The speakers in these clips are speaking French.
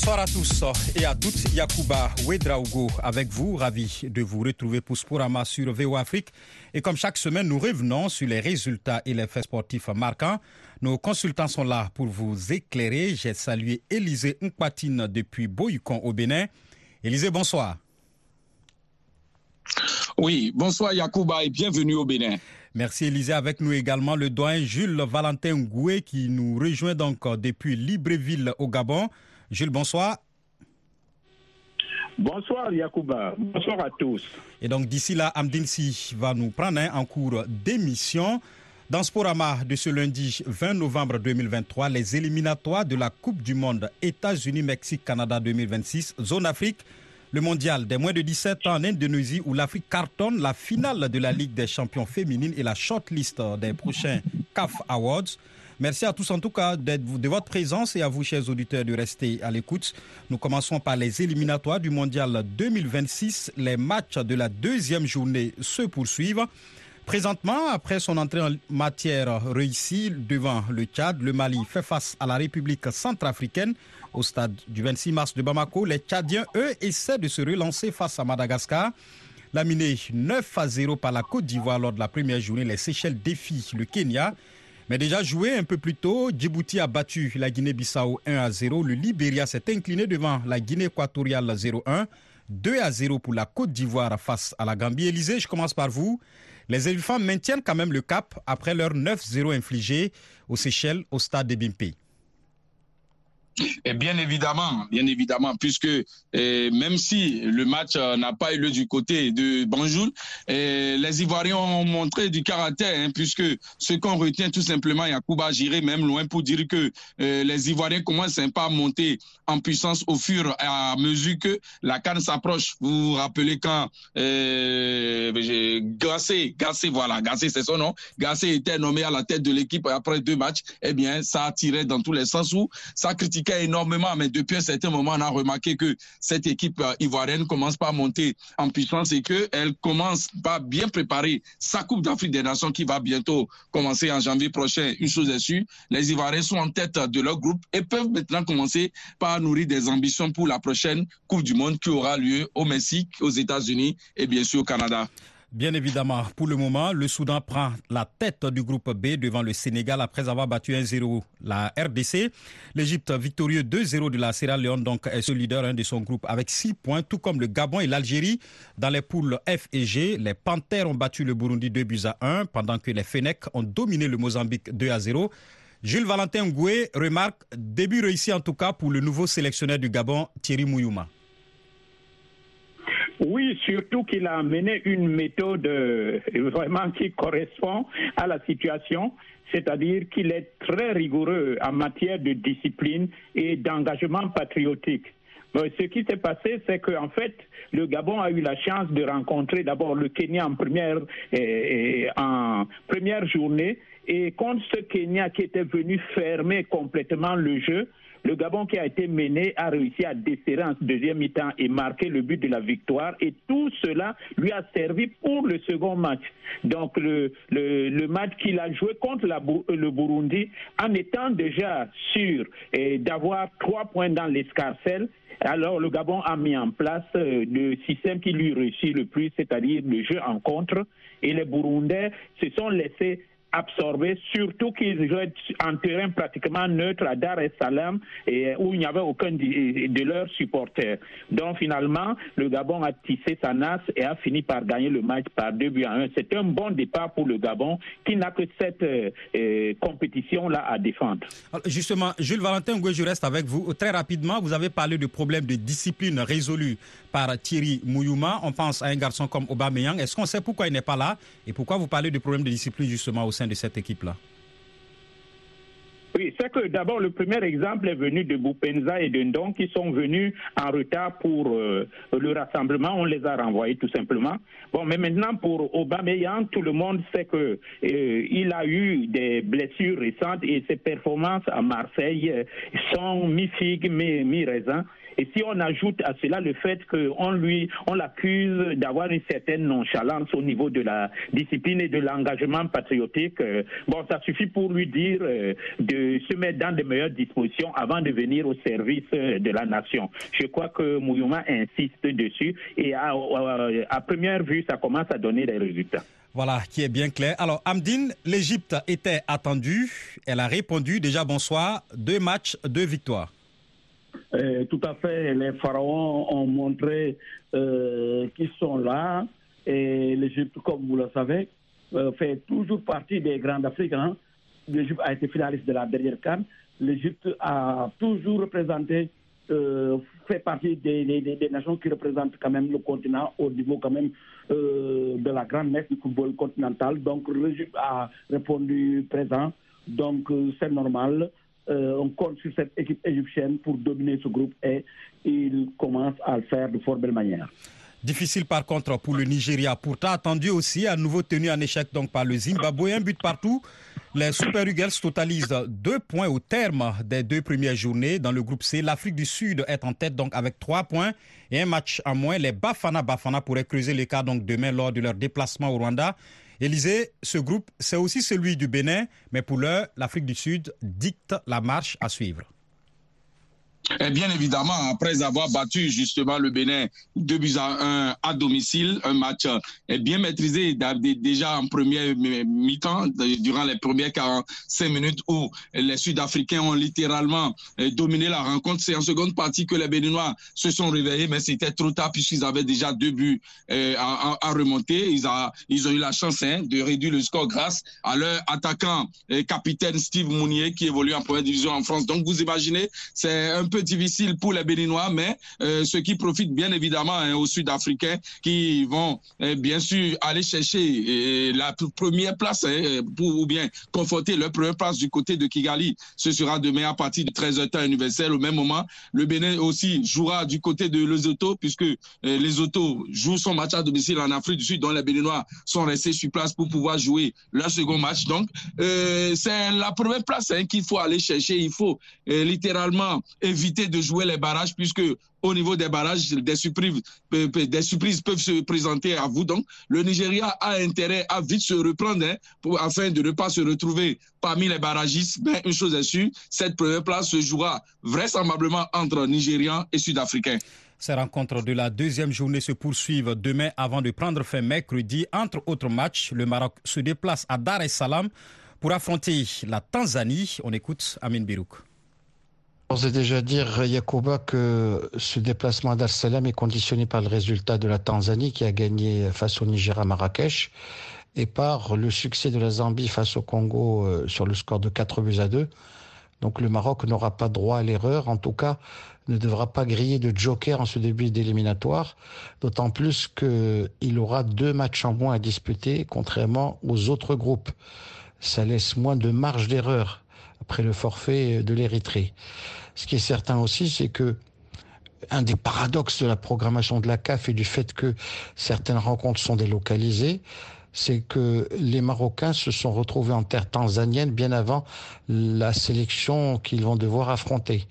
Bonsoir à tous et à toutes. Yacouba Ouedraogo avec vous, ravi de vous retrouver pour Sporama sur VO Afrique. Et comme chaque semaine, nous revenons sur les résultats et les faits sportifs marquants. Nos consultants sont là pour vous éclairer. J'ai salué Élisée Nkpatine depuis Boyukon au Bénin. Élisée, bonsoir. Oui, bonsoir Yacouba et bienvenue au Bénin. Merci Élisée. Avec nous également le doyen Jules Valentin Ngoué qui nous rejoint donc depuis Libreville au Gabon. Jules, bonsoir. Bonsoir Yacouba, bonsoir à tous. Et donc d'ici là, Amdinsi va nous prendre en cours d'émission. Dans Sporama de ce lundi 20 novembre 2023, les éliminatoires de la Coupe du Monde États-Unis-Mexique-Canada 2026, zone Afrique, le mondial des moins de 17 ans en Indonésie où l'Afrique cartonne la finale de la Ligue des champions féminines et la shortlist des prochains CAF Awards. Merci à tous en tout cas de votre présence et à vous, chers auditeurs, de rester à l'écoute. Nous commençons par les éliminatoires du Mondial 2026. Les matchs de la deuxième journée se poursuivent. Présentement, après son entrée en matière réussie devant le Tchad, le Mali fait face à la République centrafricaine au stade du 26 mars de Bamako. Les Tchadiens, eux, essaient de se relancer face à Madagascar. Laminé 9 à 0 par la Côte d'Ivoire lors de la première journée, les Seychelles défient le Kenya. Mais déjà joué un peu plus tôt, Djibouti a battu la Guinée-Bissau 1 à 0. Le Libéria s'est incliné devant la Guinée équatoriale 0-1. 2 à 0 pour la Côte d'Ivoire face à la Gambie. Élysée, je commence par vous. Les éléphants maintiennent quand même le cap après leur 9-0 infligé aux Seychelles au stade de Bimpe. Et bien évidemment, bien évidemment, puisque eh, même si le match euh, n'a pas eu lieu du côté de Banjul, eh, les Ivoiriens ont montré du caractère, hein, puisque ce qu'on retient tout simplement, Yacouba Giré même loin pour dire que eh, les Ivoiriens commencent pas à monter en puissance au fur et à mesure que la canne s'approche. Vous vous rappelez quand Gassé, Gassé, voilà, Gassé c'est son nom, Gassé était nommé à la tête de l'équipe après deux matchs, eh bien ça tiré dans tous les sens où ça critiquait énormément, mais depuis un certain moment, on a remarqué que cette équipe euh, ivoirienne commence pas à monter en puissance et qu'elle commence pas bien préparer sa Coupe d'Afrique des Nations qui va bientôt commencer en janvier prochain. Une chose est sûre, les Ivoiriens sont en tête de leur groupe et peuvent maintenant commencer par nourrir des ambitions pour la prochaine Coupe du Monde qui aura lieu au Mexique, aux États-Unis et bien sûr au Canada. Bien évidemment, pour le moment, le Soudan prend la tête du groupe B devant le Sénégal après avoir battu 1-0 la RDC. L'Égypte victorieux 2-0 de la Sierra Leone donc est ce leader de son groupe avec 6 points, tout comme le Gabon et l'Algérie. Dans les poules F et G, les Panthères ont battu le Burundi 2 buts à 1 pendant que les Fennecs ont dominé le Mozambique 2 à 0. Jules Valentin Ngoué remarque début réussi en tout cas pour le nouveau sélectionneur du Gabon, Thierry Mouyouma. Oui, surtout qu'il a amené une méthode vraiment qui correspond à la situation, c'est-à-dire qu'il est très rigoureux en matière de discipline et d'engagement patriotique. Ce qui s'est passé, c'est qu'en fait, le Gabon a eu la chance de rencontrer d'abord le Kenya en première, en première journée. Et contre ce Kenya qui était venu fermer complètement le jeu, le Gabon qui a été mené a réussi à desserrer en deuxième mi-temps et marquer le but de la victoire. Et tout cela lui a servi pour le second match. Donc le, match qu'il a joué contre la, le Burundi en étant déjà sûr d'avoir trois points dans l'escarcelle. Alors le Gabon a mis en place le système qui lui réussit le plus, c'est-à-dire le jeu en contre. Et les Burundais se sont laissés absorbés, surtout qu'ils jouaient en terrain pratiquement neutre à Dar es Salaam et où il n'y avait aucun de leurs supporters. Donc finalement, le Gabon a tissé sa nasse et a fini par gagner le match par 2 buts à 1. C'est un bon départ pour le Gabon qui n'a que cette euh, compétition-là à défendre. justement, Jules Valentin je reste avec vous. Très rapidement, vous avez parlé de problèmes de discipline résolus par Thierry Mouyouma. On pense à un garçon comme Aubameyang. Est-ce qu'on sait pourquoi il n'est pas là et pourquoi vous parlez de problèmes de discipline justement au de cette équipe-là oui, c'est que d'abord le premier exemple est venu de Boupenza et de Ndong qui sont venus en retard pour euh, le rassemblement. On les a renvoyés tout simplement. Bon, mais maintenant pour Aubameyang, tout le monde sait que euh, il a eu des blessures récentes et ses performances à Marseille euh, sont mi-figue, mi-raisin. Et si on ajoute à cela le fait qu'on lui, on l'accuse d'avoir une certaine nonchalance au niveau de la discipline et de l'engagement patriotique, euh, bon, ça suffit pour lui dire euh, de se mettre dans de meilleures dispositions avant de venir au service euh, de la nation. Je crois que Mouyouma insiste dessus et à, à première vue, ça commence à donner des résultats. Voilà, qui est bien clair. Alors, Amdine, l'Égypte était attendue. Elle a répondu. Déjà, bonsoir. Deux matchs, deux victoires. Euh, tout à fait. Les pharaons ont montré euh, qu'ils sont là. Et l'Égypte, comme vous le savez, euh, fait toujours partie des grands d'Afrique. Hein. L'Égypte a été finaliste de la dernière CAN. L'Égypte a toujours représenté fait partie des, nations qui représentent quand même le continent au niveau quand même de la grande messe du football continental. Donc l'Égypte a répondu présent. Donc c'est normal. Euh, on compte sur cette équipe égyptienne pour dominer ce groupe et il commence à le faire de fort belle manière. Difficile par contre pour le Nigeria, pourtant attendu aussi, à nouveau tenu en échec donc par le Zimbabwe, un but partout. Les Super Eagles totalisent deux points au terme des deux premières journées dans le groupe C. L'Afrique du Sud est en tête donc avec trois points et un match en moins. Les Bafana Bafana pourraient creuser l'écart donc demain lors de leur déplacement au Rwanda. Élisée, ce groupe, c'est aussi celui du Bénin, mais pour l'heure, l'Afrique du Sud dicte la marche à suivre. Et bien évidemment, après avoir battu justement le Bénin 2 buts à 1 à domicile, un match est bien maîtrisé déjà en première mi-temps, durant les premières 45 minutes où les Sud-Africains ont littéralement euh, dominé la rencontre. C'est en seconde partie que les Béninois se sont réveillés, mais c'était trop tard puisqu'ils avaient déjà deux buts à, remonter. Ils, ont eu la chance hein, de réduire le score grâce à leur attaquant capitaine Steve Mounier qui évolue en première division en France. Donc vous imaginez, c'est un peu difficile pour les Béninois, mais euh, ceux qui profitent bien évidemment hein, aux Sud-Africains qui vont euh, bien sûr aller chercher euh, la première place hein, pour, ou bien conforter leur première place du côté de Kigali. Ce sera demain à partir de 13h temps universel. Au même moment, le Bénin aussi jouera du côté de Lesotho puisque les Autos jouent son match à domicile en Afrique du Sud, dont les Béninois sont restés sur place pour pouvoir jouer leur second match. Donc, c'est la première place hein, qu'il faut aller chercher. Il faut littéralement éviter de jouer les barrages puisque au niveau des barrages, des surprises, des surprises peuvent se présenter à vous. Donc, le Nigeria a intérêt à vite se reprendre hein, pour, afin de ne pas se retrouver parmi les barragistes. Mais une chose est sûre, cette première place se jouera vraisemblablement entre Nigérians et Sud-Africains. Ces rencontres de la deuxième journée se poursuivent demain avant de prendre fin mercredi. Entre autres matchs, le Maroc se déplace à Dar es Salaam pour affronter la Tanzanie. On écoute Amin Birouk. J'ose déjà dire, Yacouba, que ce déplacement à Salam est conditionné par le résultat de la Tanzanie qui a gagné face au Niger à Marrakech et par le succès de la Zambie face au Congo euh, sur le score de 4 buts à 2. Donc le Maroc n'aura pas droit à l'erreur, en tout cas ne devra pas griller de joker en ce début d'éliminatoire, d'autant plus qu'il aura deux matchs en moins à disputer, contrairement aux autres groupes. Ça laisse moins de marge d'erreur après le forfait de l'Érythrée. Ce qui est certain aussi, c'est que un des paradoxes de la programmation de la CAF et du fait que certaines rencontres sont délocalisées, c'est que les Marocains se sont retrouvés en terre tanzanienne bien avant la sélection qu'ils vont devoir affronter.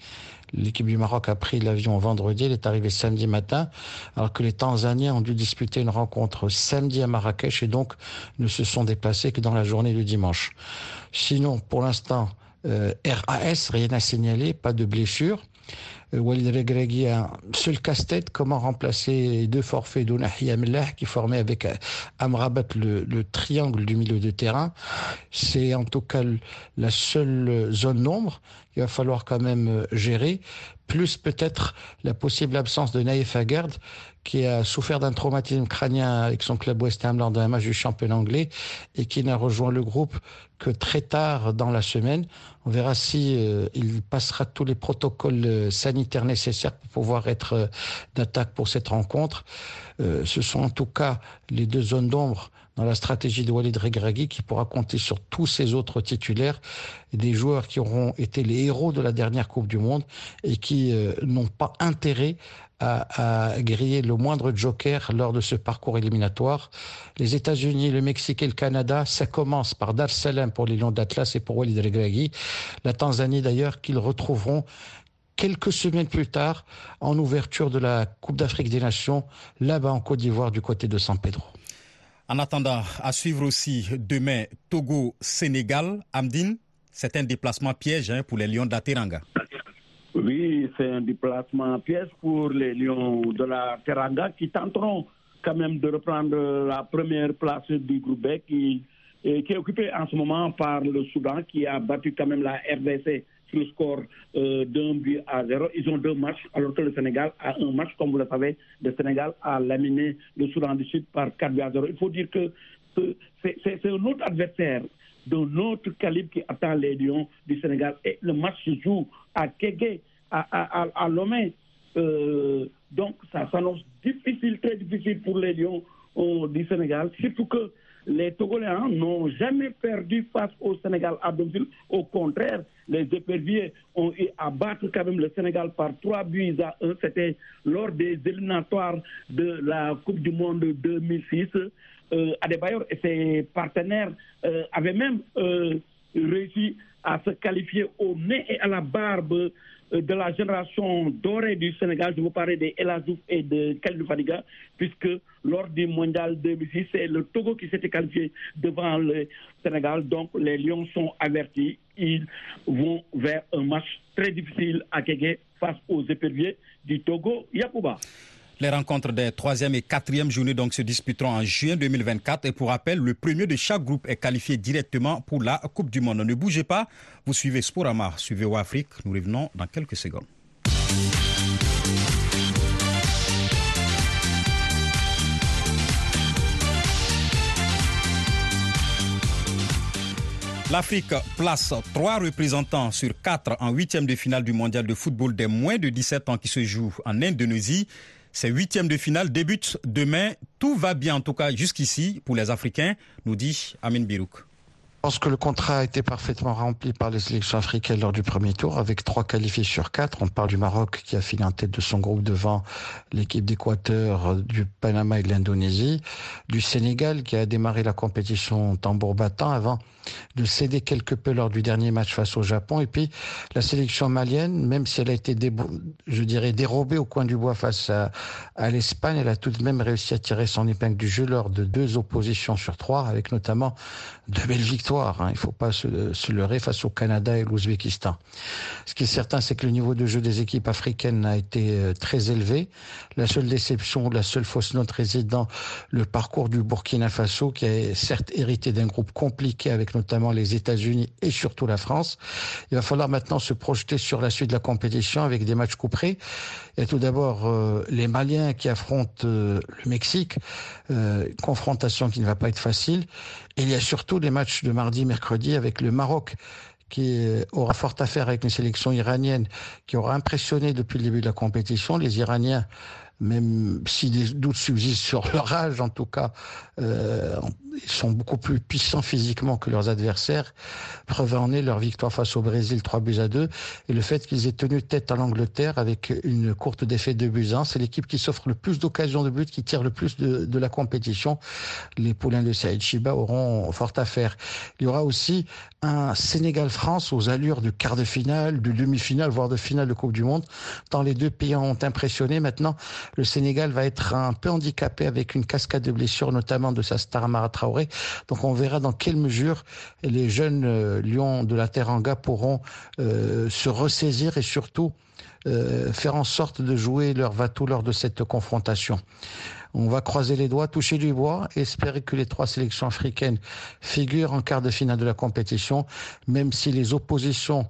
L'équipe du Maroc a pris l'avion vendredi, elle est arrivée samedi matin, alors que les Tanzaniens ont dû disputer une rencontre samedi à Marrakech et donc ne se sont déplacés que dans la journée du dimanche. Sinon, pour l'instant, RAS, rien à signaler, pas de blessure. Euh, Walid Regragui a un seul casse-tête, comment remplacer deux forfaits d'Ounahi Amellah qui formaient avec euh, Amrabat le, le, triangle du milieu de terrain. C'est en tout cas la seule zone nombre qu'il va falloir quand même gérer, plus peut-être la possible absence de Naïf Agard qui a souffert d'un traumatisme crânien avec son club West Ham lors d'un match du championnat anglais et qui n'a rejoint le groupe que très tard dans la semaine. On verra si euh, il passera tous les protocoles euh, sanitaires nécessaires pour pouvoir être euh, d'attaque pour cette rencontre. ce sont en tout cas les deux zones d'ombre dans la stratégie de Walid Regragui qui pourra compter sur tous ses autres titulaires, des joueurs qui auront été les héros de la dernière Coupe du Monde et qui n'ont pas intérêt à, griller le moindre joker lors de ce parcours éliminatoire. Les États-Unis, le Mexique et le Canada, ça commence par Dar Salam pour les Lions d'Atlas et pour Walid Regragui. La Tanzanie d'ailleurs qu'ils retrouveront quelques semaines plus tard en ouverture de la Coupe d'Afrique des Nations, là-bas en Côte d'Ivoire du côté de San Pedro. En attendant, à suivre aussi demain Togo-Sénégal, Amdine, c'est un déplacement piège hein, pour les Lions de la Teranga. Oui, c'est un déplacement piège pour les Lions de la Teranga qui tenteront quand même de reprendre la première place du groupe B qui, qui est occupé en ce moment par le Soudan qui a battu quand même la RDC sur le score euh, d'un but à zéro. Ils ont deux matchs, alors que le Sénégal a un match, comme vous le savez. Le Sénégal a laminé le Soudan du Sud par 4 buts à 0. Il faut dire que c'est un autre adversaire d'un autre calibre qui attend les Lions du Sénégal. Et le match se joue à Kégué, à, à, à, Lomé. Euh, donc, ça s'annonce difficile, très difficile pour les Lions euh, du Sénégal, surtout que les Togoléens n'ont jamais perdu face au Sénégal à domicile. Au contraire, les éperviers ont eu à battre quand même le Sénégal par 3 buts à 1. C'était lors des éliminatoires de la Coupe du Monde 2006. Euh, Adebayor et ses partenaires euh, avaient même euh, réussi à se qualifier au nez et à la barbe de la génération dorée du Sénégal, je vous parlais des Elazouf et de Khalid Fadiga, puisque lors du mondial 2006, c'est le Togo qui s'était qualifié devant le Sénégal. Donc les Lions sont avertis. Ils vont vers un match très difficile à Kégué face aux éperviers du Togo. Yapouba. Les rencontres des troisième et quatrième journées donc se disputeront en juin 2024. Et pour rappel, le premier de chaque groupe est qualifié directement pour la Coupe du Monde. Ne bougez pas, vous suivez Sporama, suivez Afrique. Nous revenons dans quelques secondes. L'Afrique place trois représentants sur quatre en huitième de finale du mondial de football des moins de 17 ans qui se joue en Indonésie. Ces huitièmes de finale débutent demain. Tout va bien, en tout cas jusqu'ici, pour les Africains, nous dit Amin Birouk. Je pense que le contrat a été parfaitement rempli par les sélections africaines lors du premier tour, avec trois qualifiés sur quatre. On parle du Maroc qui a fini en tête de son groupe devant l'équipe d'Équateur, du Panama et de l'Indonésie, du Sénégal qui a démarré la compétition tambour battant avant de céder quelque peu lors du dernier match face au Japon. Et puis la sélection malienne, même si elle a été, je dirais, dérobée au coin du bois face à, l'Espagne, elle a tout de même réussi à tirer son épingle du jeu lors de deux oppositions sur trois, avec notamment de belles victoires. Hein. Il ne faut pas se, leurrer face au Canada et l'Ouzbékistan. Ce qui est certain, c'est que le niveau de jeu des équipes africaines a été très élevé. La seule déception, la seule fausse note réside dans le parcours du Burkina Faso, qui a certes hérité d'un groupe compliqué avec notamment les États-Unis et surtout la France. Il va falloir maintenant se projeter sur la suite de la compétition avec des matchs couperés. A tout d'abord euh, les Maliens qui affrontent euh, le Mexique, euh, confrontation qui ne va pas être facile. Il y a surtout les matchs de mardi, mercredi avec le Maroc qui aura fort à faire avec une sélection iranienne qui aura impressionné depuis le début de la compétition. Les Iraniens même si des doutes subsistent sur leur âge, en tout cas, euh, sont beaucoup plus puissants physiquement que leurs adversaires. Preuve en est leur victoire face au Brésil, 3 buts à 2, et le fait qu'ils aient tenu tête à l'Angleterre avec une courte défaite de buts 1. C'est l'équipe qui s'offre le plus d'occasions de but, qui tire le plus de, de la compétition. Les poulains de Saïd Chiba auront fort à faire. Il y aura aussi un Sénégal-France aux allures du quart de finale, du demi-finale, voire de finale de Coupe du Monde, tant les deux pays ont impressionné. Maintenant, le Sénégal va être un peu handicapé avec une cascade de blessures, notamment de sa star Amara Donc on verra dans quelle mesure les jeunes euh, lions de la Teranga pourront euh, se ressaisir et surtout euh, faire en sorte de jouer leur va-tout lors de cette confrontation. On va croiser les doigts, toucher du bois, espérer que les trois sélections africaines figurent en quart de finale de la compétition, même si les oppositions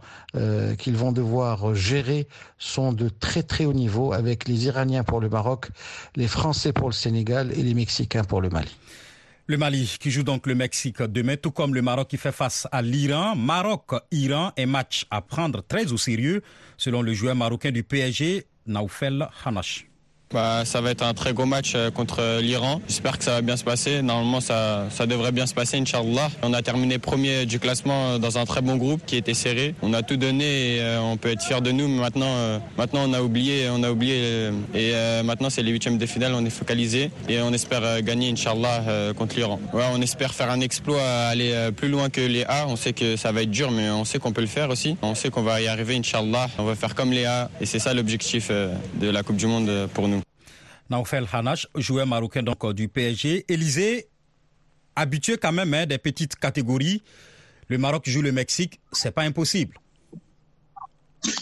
qu'ils vont devoir gérer sont de très très haut niveau, avec les Iraniens pour le Maroc, les Français pour le Sénégal et les Mexicains pour le Mali. Le Mali qui joue donc le Mexique demain, tout comme le Maroc qui fait face à l'Iran. Maroc-Iran, un match à prendre très au sérieux, selon le joueur marocain du PSG, Naoufel Hanash. Bah, Ça va être un très gros match euh, contre l'Iran. J'espère que ça va bien se passer. Normalement, ça, ça devrait bien se passer, Inch'Allah. On a terminé premier du classement dans un très bon groupe qui était serré. On a tout donné et euh, on peut être fier de nous. Mais maintenant, euh, maintenant on a oublié. On a oublié et maintenant, c'est les huitièmes de finale. On est focalisé et on espère gagner, Inch'Allah, contre l'Iran. Ouais, on espère faire un exploit, aller plus loin que les A. On sait que ça va être dur, mais on sait qu'on peut le faire aussi. On sait qu'on va y arriver, Inch'Allah. On va faire comme les A et c'est ça l'objectif de la Coupe du Monde pour nous. Naoufel Hanash, joueur marocain donc euh, du PSG. Élysée, habitué quand même hein, des petites catégories. Le Maroc joue le Mexique, c'est pas impossible.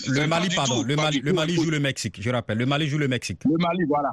Le Mali, pardon. le Mali, le Mali joue le Mexique, je rappelle. Le Mali joue le Mexique. Le Mali, voilà.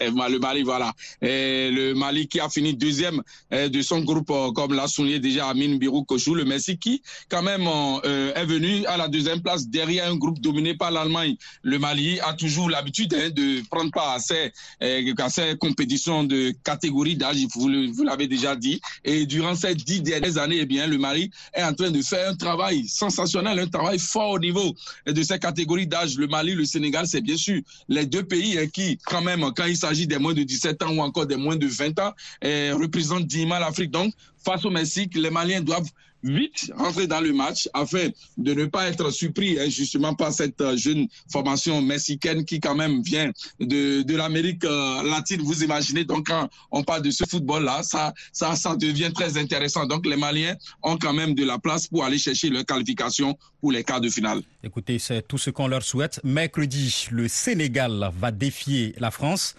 le Mali, voilà. Et le Mali qui a fini deuxième euh, de son groupe, euh, comme l'a souligné déjà Amin Birou Kochou. Le Mexique qui, quand même, euh, est venu à la deuxième place derrière un groupe dominé par l'Allemagne. Le Mali a toujours l'habitude hein, de prendre part à ces, à ces compétitions de catégorie d'âge, vous l'avez déjà dit. Et durant ces dix dernières années, eh bien, le Mali est en train de faire un travail sensationnel, un travail fort au niveau de ces catégories d'âge, le Mali, le Sénégal, c'est bien sûr les deux pays hein, qui, quand même, quand il s'agit des moins de 17 ans ou encore des moins de 20 ans, eh, représentent dignement l'Afrique. Donc, face au Mexique, les Maliens doivent vite rentrer dans le match afin de ne pas être surpris hein, justement par cette euh, jeune formation mexicaine qui quand même vient de, l'Amérique euh, latine. Vous imaginez donc quand on parle de ce football-là, ça, ça, ça devient très intéressant. Donc les Maliens ont quand même de la place pour aller chercher leur qualification pour les quarts de finale. Écoutez, c'est tout ce qu'on leur souhaite. Mercredi, le Sénégal va défier la France.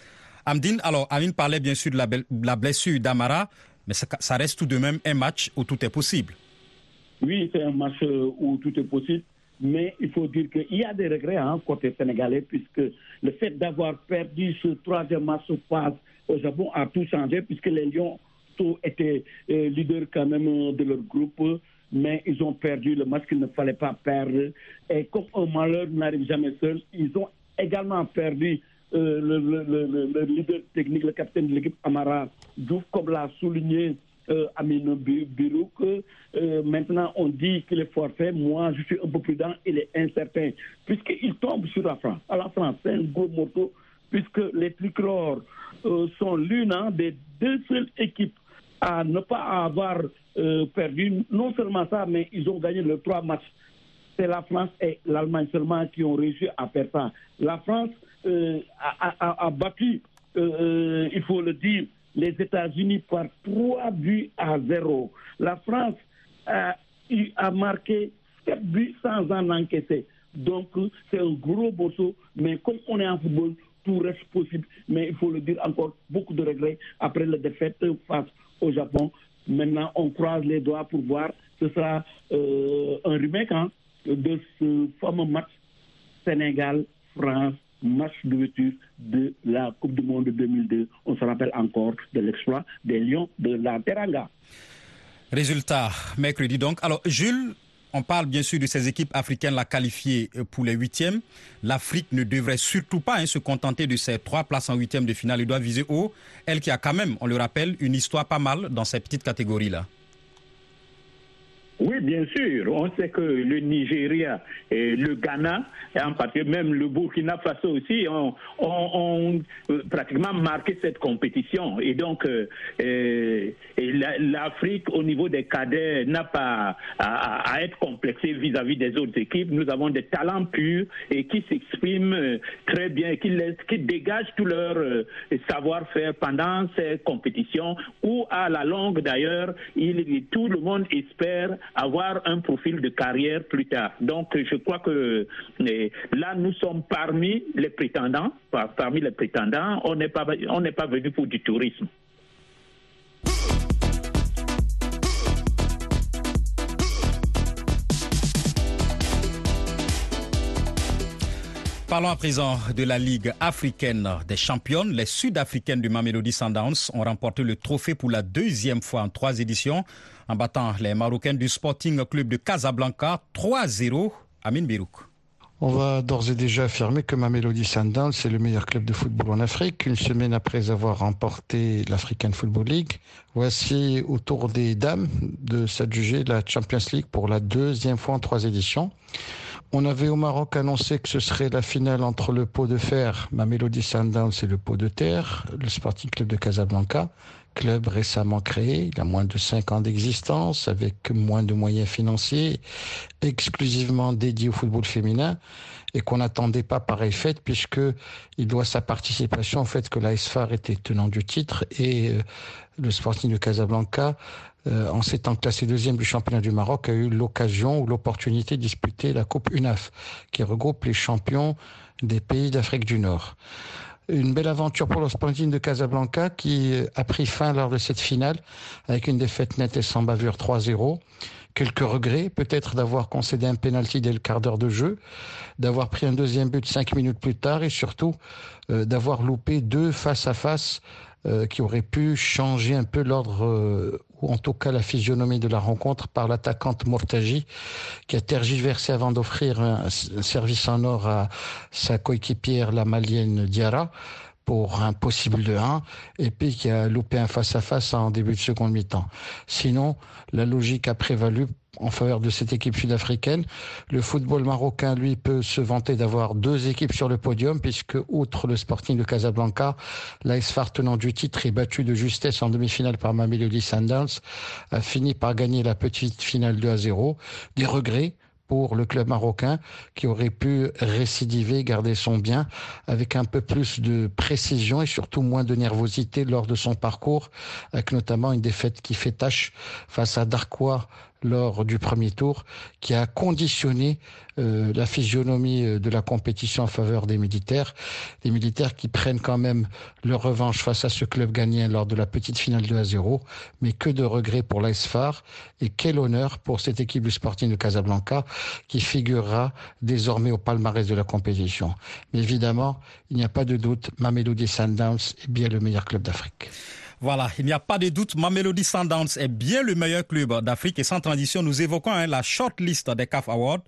Amdine, alors Amine parlait bien sûr de la, blessure d'Amara, mais ça reste tout de même un match où tout est possible. Oui, c'est un match euh, où tout est possible, mais il faut dire qu'il y a des regrets hein, côté sénégalais, puisque le fait d'avoir perdu ce troisième match face au Japon a tout changé, puisque les Lions étaient euh, leaders quand même euh, de leur groupe, mais ils ont perdu le match qu'il ne fallait pas perdre. Et comme un malheur n'arrive jamais seul, ils ont également perdu le, leader technique, le capitaine de l'équipe Amara Diouf, comme l'a souligné euh, Amine Birouk. Euh, maintenant, on dit qu'il est forfait. Moi, je suis un peu prudent. Il est incertain. Puisqu'il tombe sur la France. À la France, c'est un gros morceau. Puisque les tricolores euh, sont l'une hein, des deux seules équipes à ne pas avoir euh, perdu. Non seulement ça, mais ils ont gagné les trois matchs. C'est la France et l'Allemagne seulement qui ont réussi à faire ça. La France a, a, a, battu, il faut le dire, les États-Unis par 3 buts à 0. La France a, marqué 7 buts sans en encaisser. Donc, c'est un gros morceau, mais comme on est en football, tout reste possible. Mais il faut le dire encore, beaucoup de regrets après la défaite face au Japon. Maintenant, on croise les doigts pour voir. Ce sera euh, un remake hein, de ce fameux match Sénégal-France match d'ouverture de la Coupe du Monde 2002. On se rappelle encore de l'exploit des Lions de la Teranga. Résultat, mercredi donc. Alors, Jules, on parle bien sûr de ces équipes africaines la qualifiées pour les huitièmes. L'Afrique ne devrait surtout pas hein, se contenter de ces trois places en huitièmes de finale. Elle doit viser haut. Elle qui a quand même, on le rappelle, une histoire pas mal dans ces petites catégories-là. Oui, bien sûr. On sait que le Nigeria et le Ghana, et en particulier même le Burkina Faso aussi, ont, ont, euh, pratiquement marqué cette compétition. Et donc, euh, euh l'Afrique, au niveau des cadets, n'a pas à, être complexée vis-à-vis des autres équipes. Nous avons des talents purs et qui s'expriment très bien, qui, qui dégagent tout leur savoir-faire pendant ces compétitions, ou à la longue d'ailleurs, tout le monde espère avoir un profil de carrière plus tard. Donc, je crois que eh, là, nous sommes parmi les prétendants. Parmi les prétendants, on n'est pas, on n'est pas venu pour du tourisme. Parlons à présent de la Ligue africaine des championnes. Les Sud-Africaines du Mamelody Sundowns ont remporté le trophée pour la deuxième fois en trois éditions en battant les Marocains du Sporting Club de Casablanca 3-0. Amin Birouk. On va d'ores et déjà affirmer que Mamelody Sundowns est le meilleur club de football en Afrique. Une semaine après avoir remporté l'African Football League, voici au tour des dames de s'adjuger la Champions League pour la deuxième fois en trois éditions. On avait au Maroc annoncé que ce serait la finale entre le pot de fer, ma Mélodie Sundowns et le pot de terre, le Sporting Club de Casablanca, club récemment créé, il a moins de 5 ans d'existence, avec moins de moyens financiers, exclusivement dédié au football féminin, et qu'on n'attendait pas pareil fait, puisque il doit sa participation au fait que la SFAR était tenant du titre et euh, le Sporting de Casablanca euh, en s'étant classé deuxième du championnat du Maroc, a eu l'occasion ou l'opportunité de disputer la Coupe UNAF, qui regroupe les champions des pays d'Afrique du Nord. Une belle aventure pour le Sporting de Casablanca qui a pris fin lors de cette finale avec une défaite nette et sans bavure 3-0. Quelques regrets, peut-être d'avoir concédé un penalty dès le quart d'heure de jeu, d'avoir pris un deuxième but cinq minutes plus tard et surtout euh, d'avoir loupé deux face à face euh, qui auraient pu changer un peu l'ordre euh, ou en tout cas la physionomie de la rencontre par l'attaquante Mortaji qui a tergiversé avant d'offrir un, service en or à sa coéquipière la malienne Diarra pour un possible de 1 et puis qui a loupé un face-à-face -face en début de seconde mi-temps. Sinon, la logique a prévalu en faveur de cette équipe sud-africaine. Le football marocain, lui, peut se vanter d'avoir deux équipes sur le podium, puisque, outre le Sporting de Casablanca, l'ASFAR tenant du titre et battu de justesse en demi-finale par Mamelodi Sundowns, a fini par gagner la petite finale 2 à 0. Des regrets pour le club marocain qui aurait pu récidiver, garder son bien avec un peu plus de précision et surtout moins de nervosité lors de son parcours, avec notamment une défaite qui fait tâche face à Darkwa lors du premier tour, qui a conditionné euh, la physionomie euh, de la compétition en faveur des militaires. Des militaires qui prennent quand même leur revanche face à ce club gagnant lors de la petite finale 2 à 0. Mais que de regrets pour l'ASFAR et quel honneur pour cette équipe du Sporting de Casablanca qui figurera désormais au palmarès de la compétition. Mais évidemment, il n'y a pas de doute, Mamelodi Sundowns est bien le meilleur club d'Afrique. Voilà, il n'y a pas de doute, Mamelody Sundowns est bien le meilleur club d'Afrique et sans transition, nous évoquons hein, la shortlist des CAF Awards.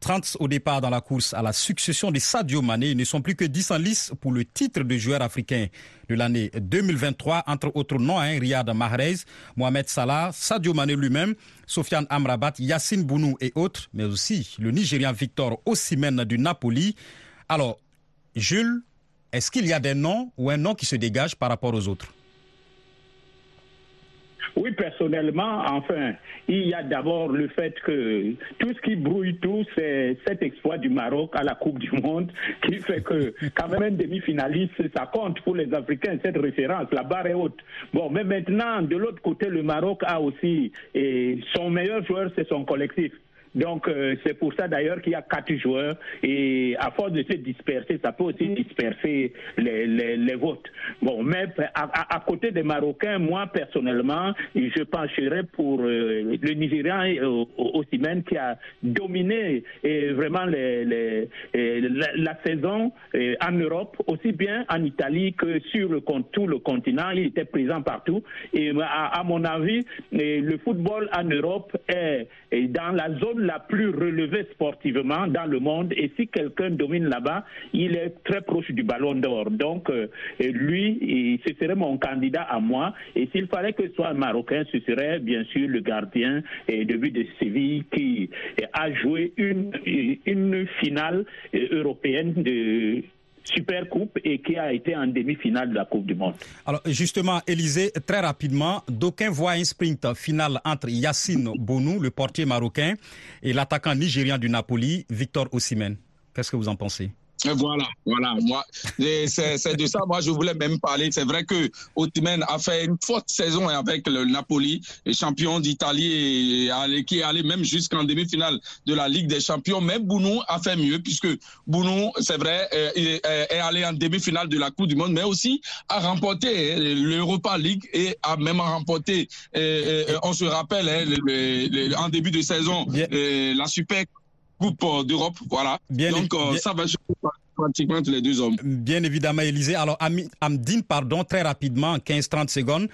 30 au départ dans la course à la succession de Sadio Mané. Ils ne sont plus que 10 en lice pour le titre de joueur africain de l'année 2023, entre autres noms, hein, Riyad Mahrez, Mohamed Salah, Sadio Mané lui-même, Sofiane Amrabat, Yassine Bounou et autres, mais aussi le Nigérian Victor Osimhen du Napoli. Alors, Jules, est-ce qu'il y a des noms ou un nom qui se dégage par rapport aux autres? Oui, personnellement, enfin, il y a d'abord le fait que tout ce qui brouille tout, c'est cet exploit du Maroc à la Coupe du Monde qui fait que quand même un demi-finaliste, ça compte pour les Africains, cette référence, la barre est haute. Bon, mais maintenant, de l'autre côté, le Maroc a aussi, et son meilleur joueur, c'est son collectif. Donc euh, c'est pour ça d'ailleurs qu'il y a quatre joueurs et à force de se disperser, ça peut aussi disperser les, les, votes. Bon, mais à, côté des Marocains, moi personnellement, je pencherais pour euh, le Nigérian euh, aussi même qui a dominé et vraiment la, saison en Europe, aussi bien en Italie que sur tout le continent. Il était présent partout et à, mon avis, le football en Europe est dans la zone la plus relevée sportivement dans le monde. Et si quelqu'un domine là-bas, il est très proche du ballon d'or. Donc, euh, lui, ce serait mon candidat à moi. Et s'il fallait que ce soit un Marocain, ce serait bien sûr le gardien de but de Séville qui a joué une, une finale euh, européenne de Super Coupe et qui a été en demi-finale de la Coupe du Monde. Alors justement, Élisée, très rapidement, d'aucuns voient un sprint final entre Yassine Bonou, le portier marocain, et l'attaquant nigérian du Napoli, Victor Osimhen. Qu'est-ce que vous en pensez? Voilà, voilà. Moi, c'est de ça. Moi, je voulais même parler. C'est vrai que Otimen a fait une forte saison avec le Napoli, champion d'Italie, qui est allé même jusqu'en demi-finale de la Ligue des Champions. Même Bounou a fait mieux puisque Bounou, c'est vrai, euh, est allé en demi-finale de la Coupe du Monde, mais aussi a remporté euh, l'Europa League et a même remporté. Euh, on se rappelle, hein, en début de saison, la Super Coupe d'Europe, voilà. Bien Donc euh, ça va jouer pratiquement tous les deux hommes. Bien évidemment, Élisée. Alors Amdine, pardon, très rapidement, 15-30 secondes.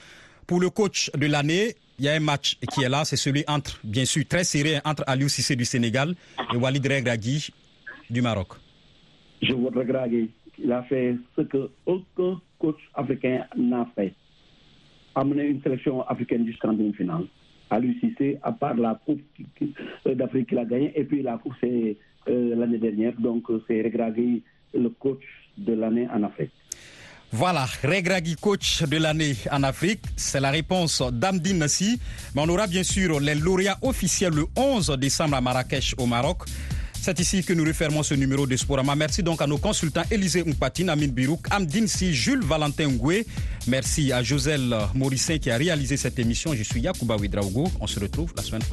Pour le coach de l'année, il y a un match qui est là, c'est celui entre, bien sûr, très serré entre Aliou Cissé du Sénégal et Walid Regragui du Maroc. Je vois Regragui. Il a fait ce que aucun coach africain n'a fait. Amener une sélection africaine jusqu'en demi-finale à l'UCC, à part la Coupe euh, d'Afrique qu'il a gagnée. Et puis la Coupe, c'est l'année dernière. Donc, c'est Regragui, le coach de l'année en Afrique. Voilà, Regragui, coach de l'année en Afrique, c'est la réponse d'Amdine Nassi. Mais on aura bien sûr les lauréats officiels le 11 décembre à Marrakech au Maroc. C'est ici que nous refermons ce numéro de Sporama. Merci donc à nos consultants Élisée Mpatine, Amine Birouk, Amdine Si, Jules Valentin Ngoué. Merci à Joselle Morissin qui a réalisé cette émission. Je suis Yacouba Ouidraogo. On se retrouve la semaine prochaine.